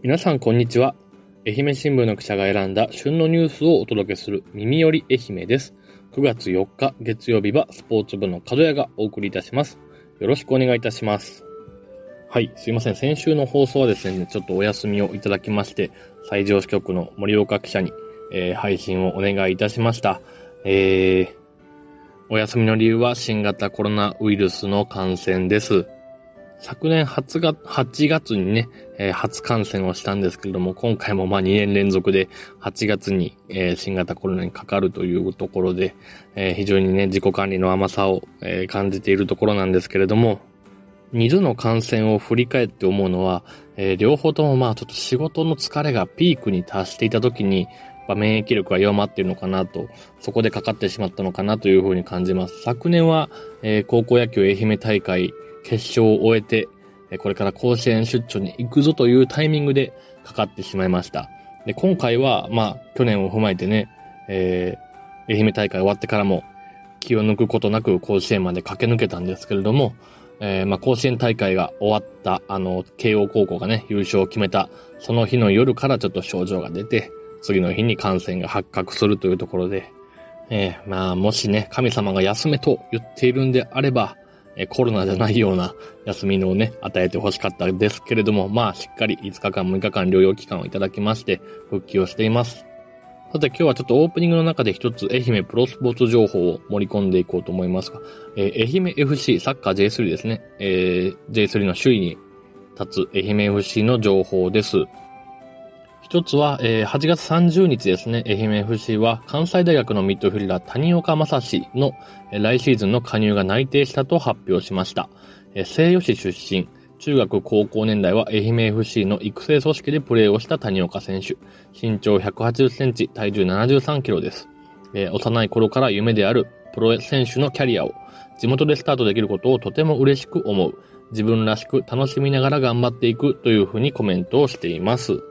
皆さんこんにちは。愛媛新聞の記者が選んだ旬のニュースをお届けする耳より愛媛です。9月4日月曜日はスポーツ部の角谷がお送りいたします。よろしくお願いいたします。はい、すいません。先週の放送はですね、ちょっとお休みをいただきまして、最上支局の森岡記者に、えー配信をお願いいたしました。えー、お休みの理由は新型コロナウイルスの感染です。昨年8月 ,8 月にね、えー初感染をしたんですけれども、今回もまあ2年連続で8月に、えー新型コロナにかかるというところで、えー非常にね、自己管理の甘さを、え感じているところなんですけれども、二度の感染を振り返って思うのは、え両方ともまあちょっと仕事の疲れがピークに達していた時に、免疫力が弱まっているのかなと、そこでかかってしまったのかなというふうに感じます。昨年は、え高校野球愛媛大会決勝を終えて、これから甲子園出張に行くぞというタイミングでかかってしまいました。で、今回は、まあ、去年を踏まえてね、えー愛媛大会終わってからも気を抜くことなく甲子園まで駆け抜けたんですけれども、えーまあ、甲子園大会が終わった、あの、慶応高校がね、優勝を決めた、その日の夜からちょっと症状が出て、次の日に感染が発覚するというところで、えーまあ、もしね、神様が休めと言っているんであれば、えコロナじゃないような休みのをね、与えてほしかったですけれども、まあ、しっかり5日間、6日間療養期間をいただきまして、復帰をしています。さて今日はちょっとオープニングの中で一つ愛媛プロスポーツ情報を盛り込んでいこうと思いますが、えー愛媛 FC サッカー J3 ですね。えー J3 の首位に立つ愛媛 FC の情報です。一つは、えー8月30日ですね、愛媛 FC は関西大学のミッドフィルダー谷岡正史のえー来シーズンの加入が内定したと発表しました。えー西予市出身、中学高校年代は愛媛 FC の育成組織でプレーをした谷岡選手。身長180センチ、体重73キロです。えー幼い頃から夢であるプロ選手のキャリアを地元でスタートできることをとても嬉しく思う。自分らしく楽しみながら頑張っていくというふうにコメントをしています。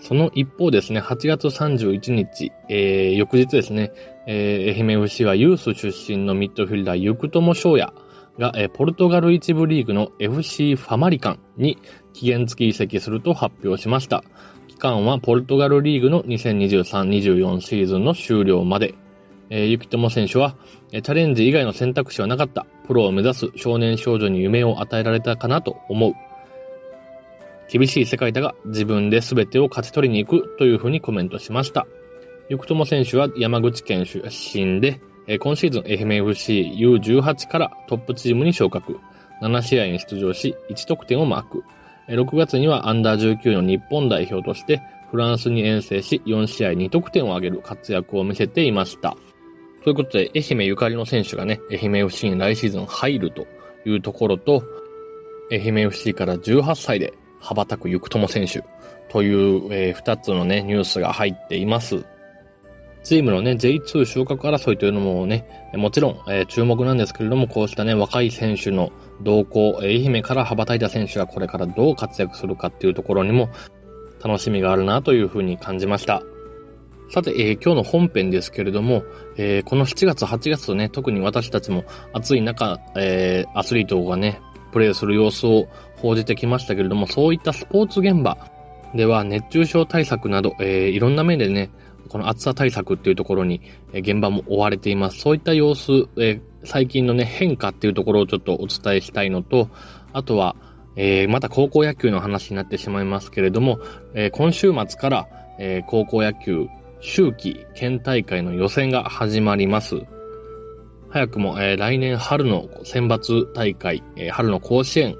その一方ですね、8月31日、えー翌日ですね、えー愛媛 FC はユース出身のミッドフィルダー、ゆくとも翔也が、えーポルトガル一部リーグの FC ファマリカンに期限付き移籍すると発表しました。期間はポルトガルリーグの2023-24シーズンの終了まで。えー、ゆきとも選手は、えチャレンジ以外の選択肢はなかった。プロを目指す少年少女に夢を与えられたかなと思う。厳しい世界だが自分で全てを勝ち取りに行くというふうにコメントしました。ゆくとも選手は山口県出身で、今シーズン愛媛 FC U18 からトップチームに昇格。7試合に出場し1得点をマーク。6月にはアンダー19の日本代表としてフランスに遠征し4試合2得点を挙げる活躍を見せていました。ということで、愛媛ゆかりの選手がね、愛媛 FC に来シーズン入るというところと、愛媛 FC から18歳で羽ばたくゆくとも選手という、えー2つのね、ニュースが入っています。チームのね、J2 昇格争いというのもね、もちろん、えー注目なんですけれども、こうしたね、若い選手の動向、愛媛から羽ばたいた選手がこれからどう活躍するかっていうところにも楽しみがあるなというふうに感じました。さて、えー今日の本編ですけれども、えーこの7月、8月とね、特に私たちも暑い中、えーアスリートがね、プレーする様子を報じてきましたけれども、そういったスポーツ現場では熱中症対策など、えーいろんな面でね、この暑さ対策っていうところに、え現場も追われています。そういった様子、えー最近のね、変化っていうところをちょっとお伝えしたいのと、あとは、えーまた高校野球の話になってしまいますけれども、えー今週末から、えー高校野球秋季県大会の予選が始まります。早くも、えー来年春の選抜大会、えー春の甲子園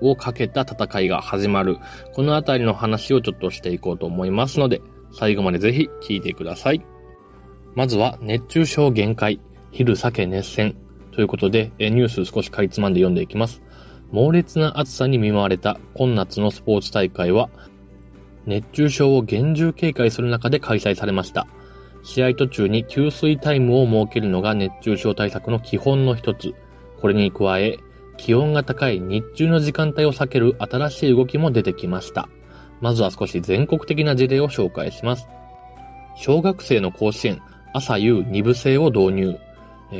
をかけた戦いが始まる。このあたりの話をちょっとしていこうと思いますので、最後までぜひ聞いてください。まずは熱中症限界、昼酒熱戦ということで、えーニュース少しかいつまんで読んでいきます。猛烈な暑さに見舞われた今夏のスポーツ大会は、熱中症を厳重警戒する中で開催されました。試合途中に給水タイムを設けるのが熱中症対策の基本の一つ。これに加え、気温が高い日中の時間帯を避ける新しい動きも出てきました。まずは少し全国的な事例を紹介します。小学生の甲子園、朝夕二部制を導入。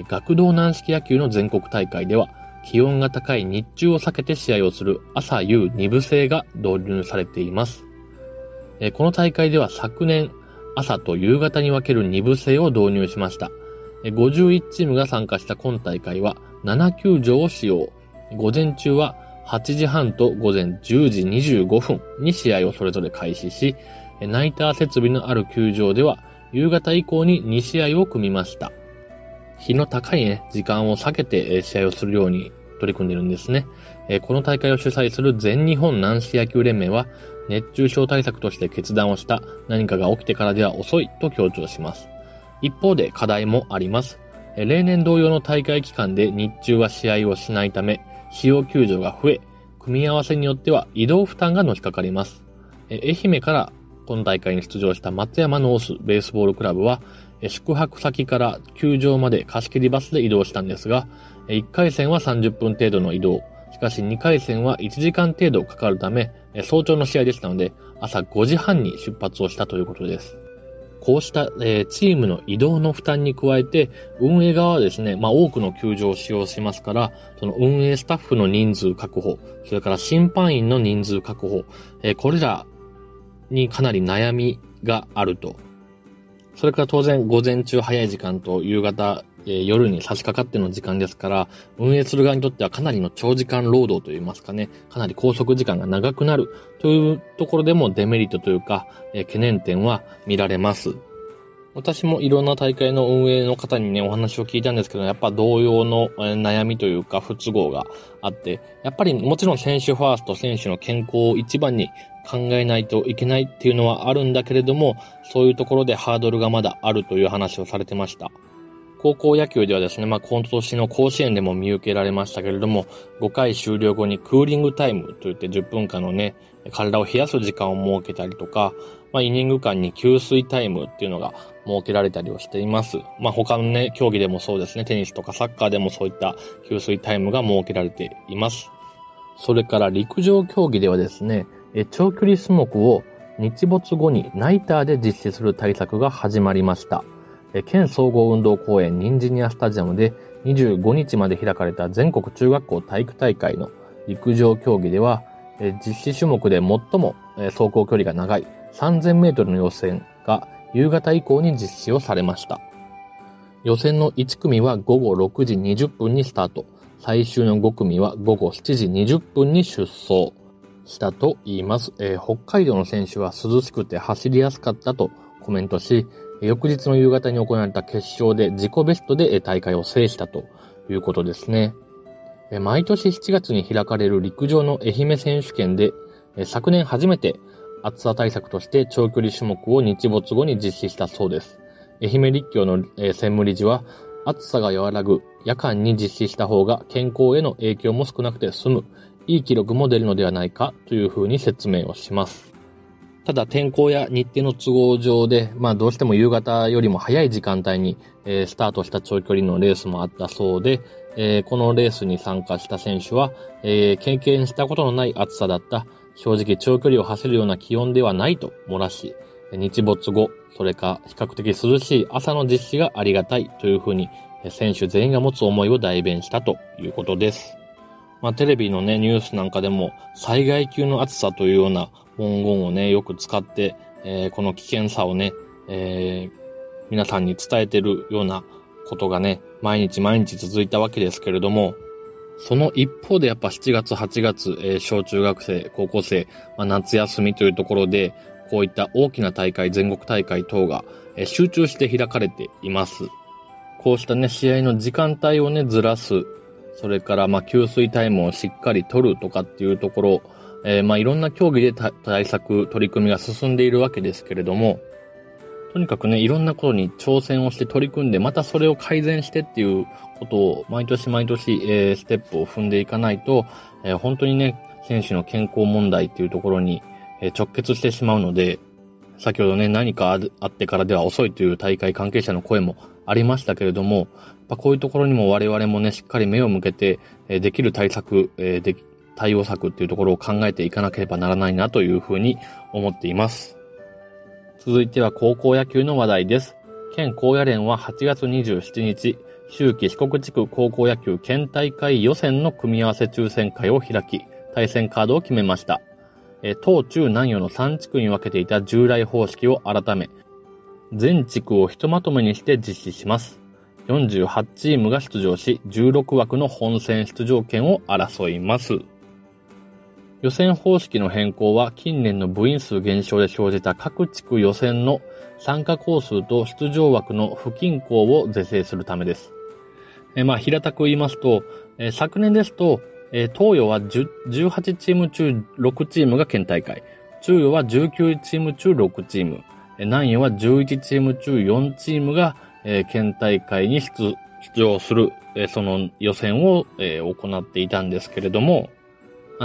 学童軟式野球の全国大会では、気温が高い日中を避けて試合をする朝夕二部制が導入されています。この大会では昨年、朝と夕方に分ける2部制を導入しました。51チームが参加した今大会は7球場を使用。午前中は8時半と午前10時25分に試合をそれぞれ開始し、ナイター設備のある球場では夕方以降に2試合を組みました。日の高いね、時間を避けて試合をするように取り組んでいるんですね。この大会を主催する全日本男子野球連盟は、熱中症対策として決断をした何かが起きてからでは遅いと強調します。一方で課題もあります。例年同様の大会期間で日中は試合をしないため、使用球場が増え、組み合わせによっては移動負担がのしかかります。愛媛から今大会に出場した松山ノースベースボールクラブは、宿泊先から球場まで貸し切りバスで移動したんですが、1回戦は30分程度の移動、しかし2回戦は1時間程度かかるため、早朝の試合でしたので、朝5時半に出発をしたということです。こうした、え、チームの移動の負担に加えて、運営側はですね、まあ多くの球場を使用しますから、その運営スタッフの人数確保、それから審判員の人数確保、え、これらにかなり悩みがあると。それから当然午前中早い時間と夕方え夜に差し掛かっての時間ですから、運営する側にとってはかなりの長時間労働といいますかね、かなり拘束時間が長くなるというところでもデメリットというか、え懸念点は見られます。私もいろんな大会の運営の方にね、お話を聞いたんですけど、やっぱ同様の悩みというか不都合があって、やっぱりもちろん選手ファースト、選手の健康を一番に考えないといけないっていうのはあるんだけれども、そういうところでハードルがまだあるという話をされてました。高校野球ではですね、まあ、今年の甲子園でも見受けられましたけれども、5回終了後にクーリングタイムといって10分間のね、体を冷やす時間を設けたりとか、まあ、イニング間に給水タイムっていうのが設けられたりをしています。まあ、他のね、競技でもそうですね、テニスとかサッカーでもそういった給水タイムが設けられています。それから陸上競技ではですね、長距離種目を日没後にナイターで実施する対策が始まりました。県総合運動公園ニンジニアスタジアムで25日まで開かれた全国中学校体育大会の陸上競技では、実施種目で最も走行距離が長い3000メートルの予選が夕方以降に実施をされました。予選の1組は午後6時20分にスタート。最終の5組は午後7時20分に出走したと言います。えー、北海道の選手は涼しくて走りやすかったとコメントし、翌日の夕方に行われた決勝で自己ベストで大会を制したということですね。毎年7月に開かれる陸上の愛媛選手権で、昨年初めて暑さ対策として長距離種目を日没後に実施したそうです。愛媛立教の専務理事は、暑さが和らぐ夜間に実施した方が健康への影響も少なくて済む、いい記録も出るのではないかというふうに説明をします。ただ天候や日程の都合上で、まあどうしても夕方よりも早い時間帯に、えー、スタートした長距離のレースもあったそうで、えー、このレースに参加した選手は、えー、経験したことのない暑さだった、正直長距離を走るような気温ではないと漏らし、日没後、それか比較的涼しい朝の実施がありがたいというふうに、選手全員が持つ思いを代弁したということです。まあテレビのね、ニュースなんかでも災害級の暑さというような文言をね、よく使って、えー、この危険さをね、えー、皆さんに伝えてるようなことがね、毎日毎日続いたわけですけれども、その一方でやっぱ7月、8月、えー、小中学生、高校生、まあ、夏休みというところで、こういった大きな大会、全国大会等が、えー、集中して開かれています。こうしたね、試合の時間帯をね、ずらす。それから、まあ、給水タイムをしっかり取るとかっていうところ、えー、まあいろんな競技で対策、取り組みが進んでいるわけですけれども、とにかくね、いろんなことに挑戦をして取り組んで、またそれを改善してっていうことを毎年毎年、えー、ステップを踏んでいかないと、えー、本当にね、選手の健康問題っていうところに、え直結してしまうので、先ほどね、何かあってからでは遅いという大会関係者の声もありましたけれども、こういうところにも我々もね、しっかり目を向けて、えできる対策、えでき、対応策っていうところを考えていかなければならないなというふうに思っています。続いては高校野球の話題です。県高野連は8月27日、秋季四国地区高校野球県大会予選の組み合わせ抽選会を開き、対戦カードを決めました。え東中南予の3地区に分けていた従来方式を改め、全地区をひとまとめにして実施します。48チームが出場し、16枠の本戦出場権を争います。予選方式の変更は近年の部員数減少で生じた各地区予選の参加校数と出場枠の不均衡を是正するためです。えまあ、平たく言いますと、え昨年ですと、え東洋は18チーム中6チームが県大会、中洋は19チーム中6チーム、南洋は11チーム中4チームが、え県大会に出場する、えその予選を、え行っていたんですけれども、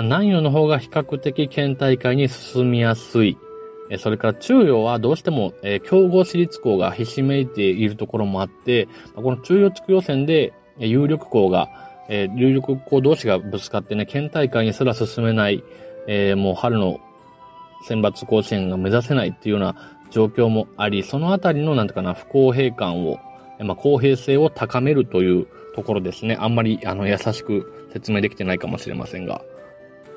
南洋の方が比較的県大会に進みやすい。それから中洋はどうしても、え強豪私立校がひしめいているところもあって、この中洋地区予選で有力校が、え有力校同士がぶつかってね、県大会にすら進めない、えもう春の選抜甲子園が目指せないっていうような状況もあり、そのあたりのなんとかな不公平感を、まあ、公平性を高めるというところですね。あんまりあの優しく説明できてないかもしれませんが。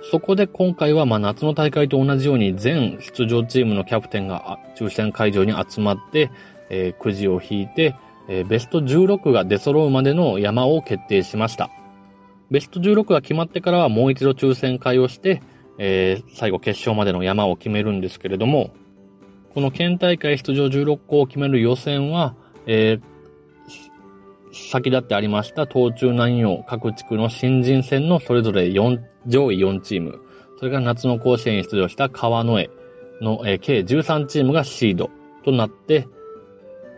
そこで今回はま夏の大会と同じように全出場チームのキャプテンが抽選会場に集まって、えー、くじを引いて、えー、ベスト16が出揃うまでの山を決定しました。ベスト16が決まってからはもう一度抽選会をして、えー、最後決勝までの山を決めるんですけれども、この県大会出場16校を決める予選は、えー、先立ってありました東中南洋各地区の新人戦のそれぞれ4、上位4チーム、それから夏の甲子園に出場した川之江の、えー、計13チームがシードとなって、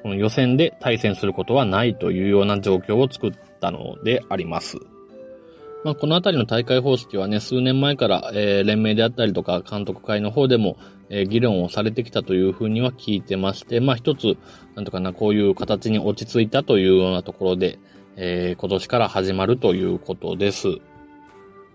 この予選で対戦することはないというような状況を作ったのであります。まあ、このあたりの大会方式はね、数年前から、えー、連盟であったりとか監督会の方でも、えー、議論をされてきたというふうには聞いてまして、まあ一つ、なんとかな、こういう形に落ち着いたというようなところで、えー、今年から始まるということです。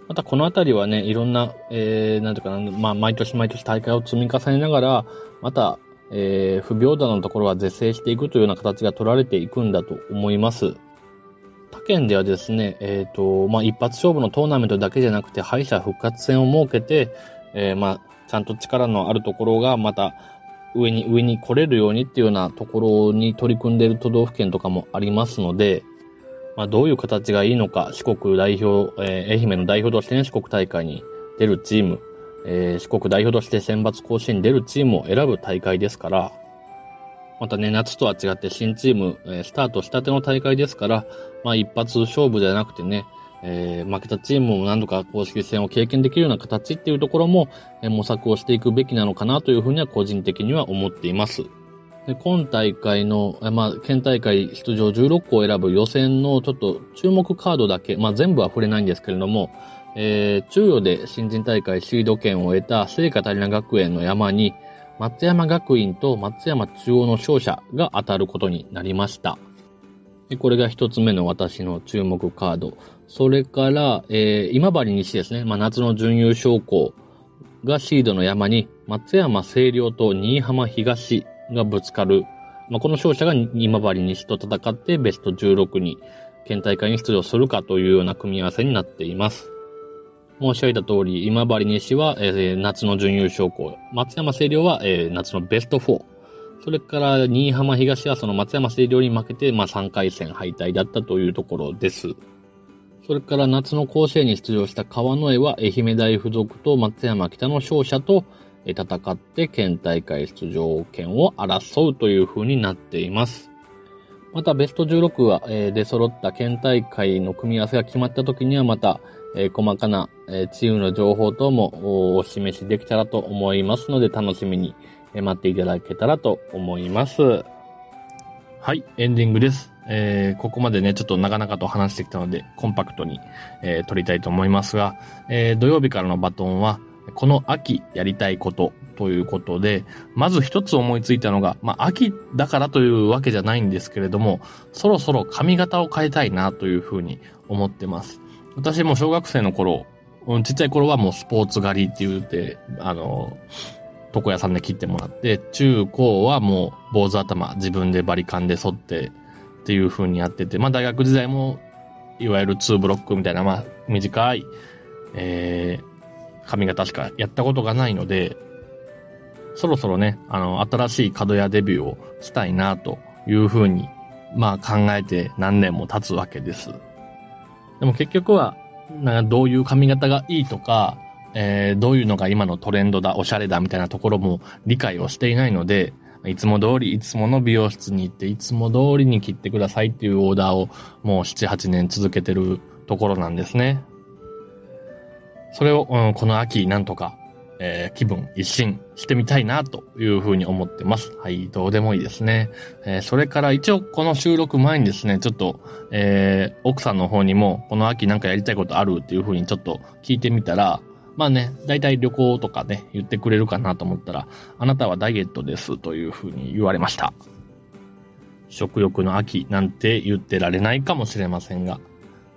またこのあたりはね、いろんな、えー、なんとかな、まあ毎年毎年大会を積み重ねながら、また、えー、不平等なところは是正していくというような形が取られていくんだと思います。県ではですね、えっ、ー、と、まあ、一発勝負のトーナメントだけじゃなくて、敗者復活戦を設けて、えー、まあ、ちゃんと力のあるところがまた上に、上に来れるようにっていうようなところに取り組んでいる都道府県とかもありますので、まあ、どういう形がいいのか、四国代表、えー、愛媛の代表としてね、四国大会に出るチーム、えー、四国代表として選抜甲子園に出るチームを選ぶ大会ですから、またね、夏とは違って新チーム、えー、スタートしたての大会ですから、まあ一発勝負じゃなくてね、えー、負けたチームも何度か公式戦を経験できるような形っていうところも、えー、模索をしていくべきなのかなというふうには個人的には思っています。で今大会の、まあ、県大会出場16校を選ぶ予選のちょっと注目カードだけ、まあ、全部は触れないんですけれども、えー、中予で新人大会シード権を得た聖カタリナ学園の山に、松山学院と松山中央の勝者が当たることになりました。これが一つ目の私の注目カード。それから、えー、今治西ですね。まあ、夏の準優勝校がシードの山に、松山清涼と新居浜東がぶつかる。まあ、この勝者が今治西と戦ってベスト16に県大会に出場するかというような組み合わせになっています。申し上げた通り、今治西は、えー、夏の準優勝校。松山清涼は、えー、夏のベスト4。それから、新居浜東はその松山清涼に負けて、まあ、3回戦敗退だったというところです。それから夏の甲子園に出場した川之江は愛媛大附属と松山北の勝者と戦って県大会出場権を争うという風になっています。またベスト16は、出揃った県大会の組み合わせが決まった時にはまた、え細かな、えチームの情報等もお示しできたらと思いますので楽しみにえ待っていただけたらと思います。はい、エンディングです。えー、ここまでね、ちょっとなかなかと話してきたので、コンパクトに、えー、撮りたいと思いますが、えー、土曜日からのバトンは、この秋やりたいことということで、まず一つ思いついたのが、まあ、秋だからというわけじゃないんですけれども、そろそろ髪型を変えたいなというふうに思ってます。私も小学生の頃、ちっちゃい頃はもうスポーツ狩りって言って、あの、床屋さんで切ってもらって、中高はもう坊主頭自分でバリカンで剃ってっていう風にやってて、まあ大学時代もいわゆる2ブロックみたいな、まあ短い、えー、髪型しかやったことがないので、そろそろね、あの、新しい角屋デビューをしたいなというふうに、まあ考えて何年も経つわけです。でも結局は、なんかどういう髪型がいいとか、えー、どういうのが今のトレンドだ、おしゃれだみたいなところも理解をしていないので、いつも通り、いつもの美容室に行って、いつも通りに切ってくださいっていうオーダーをもう7、8年続けてるところなんですね。それを、うん、この秋なんとか、えー、気分一新してみたいなというふうに思ってます。はい、どうでもいいですね。えー、それから一応この収録前にですね、ちょっと、えー、奥さんの方にもこの秋なんかやりたいことあるっていうふうにちょっと聞いてみたら、まあね、だいたい旅行とかね、言ってくれるかなと思ったら、あなたはダイエットですというふうに言われました。食欲の秋なんて言ってられないかもしれませんが、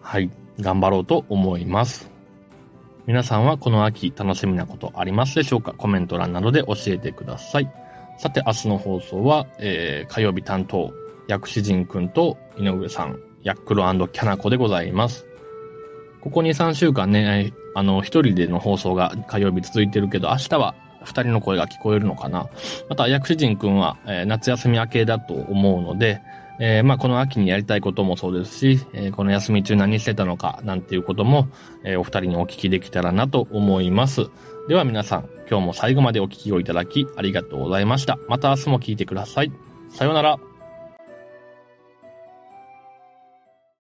はい、頑張ろうと思います。皆さんはこの秋楽しみなことありますでしょうか？コメント欄などで教えてください。さて、明日の放送は、えー、火曜日担当、薬師陣くんと井上さん、ヤックルキャナコでございます。ここ2、3週間ね、あの、一人での放送が火曜日続いてるけど、明日は二人の声が聞こえるのかな？また、薬師陣くんは、えー、夏休み明けだと思うので、えー、まあ、この秋にやりたいこともそうですし、えー、この休み中何してたのかなんていうことも、えー、お二人にお聞きできたらなと思います。では皆さん、今日も最後までお聞きをいただきありがとうございました。また明日も聞いてください。さようなら。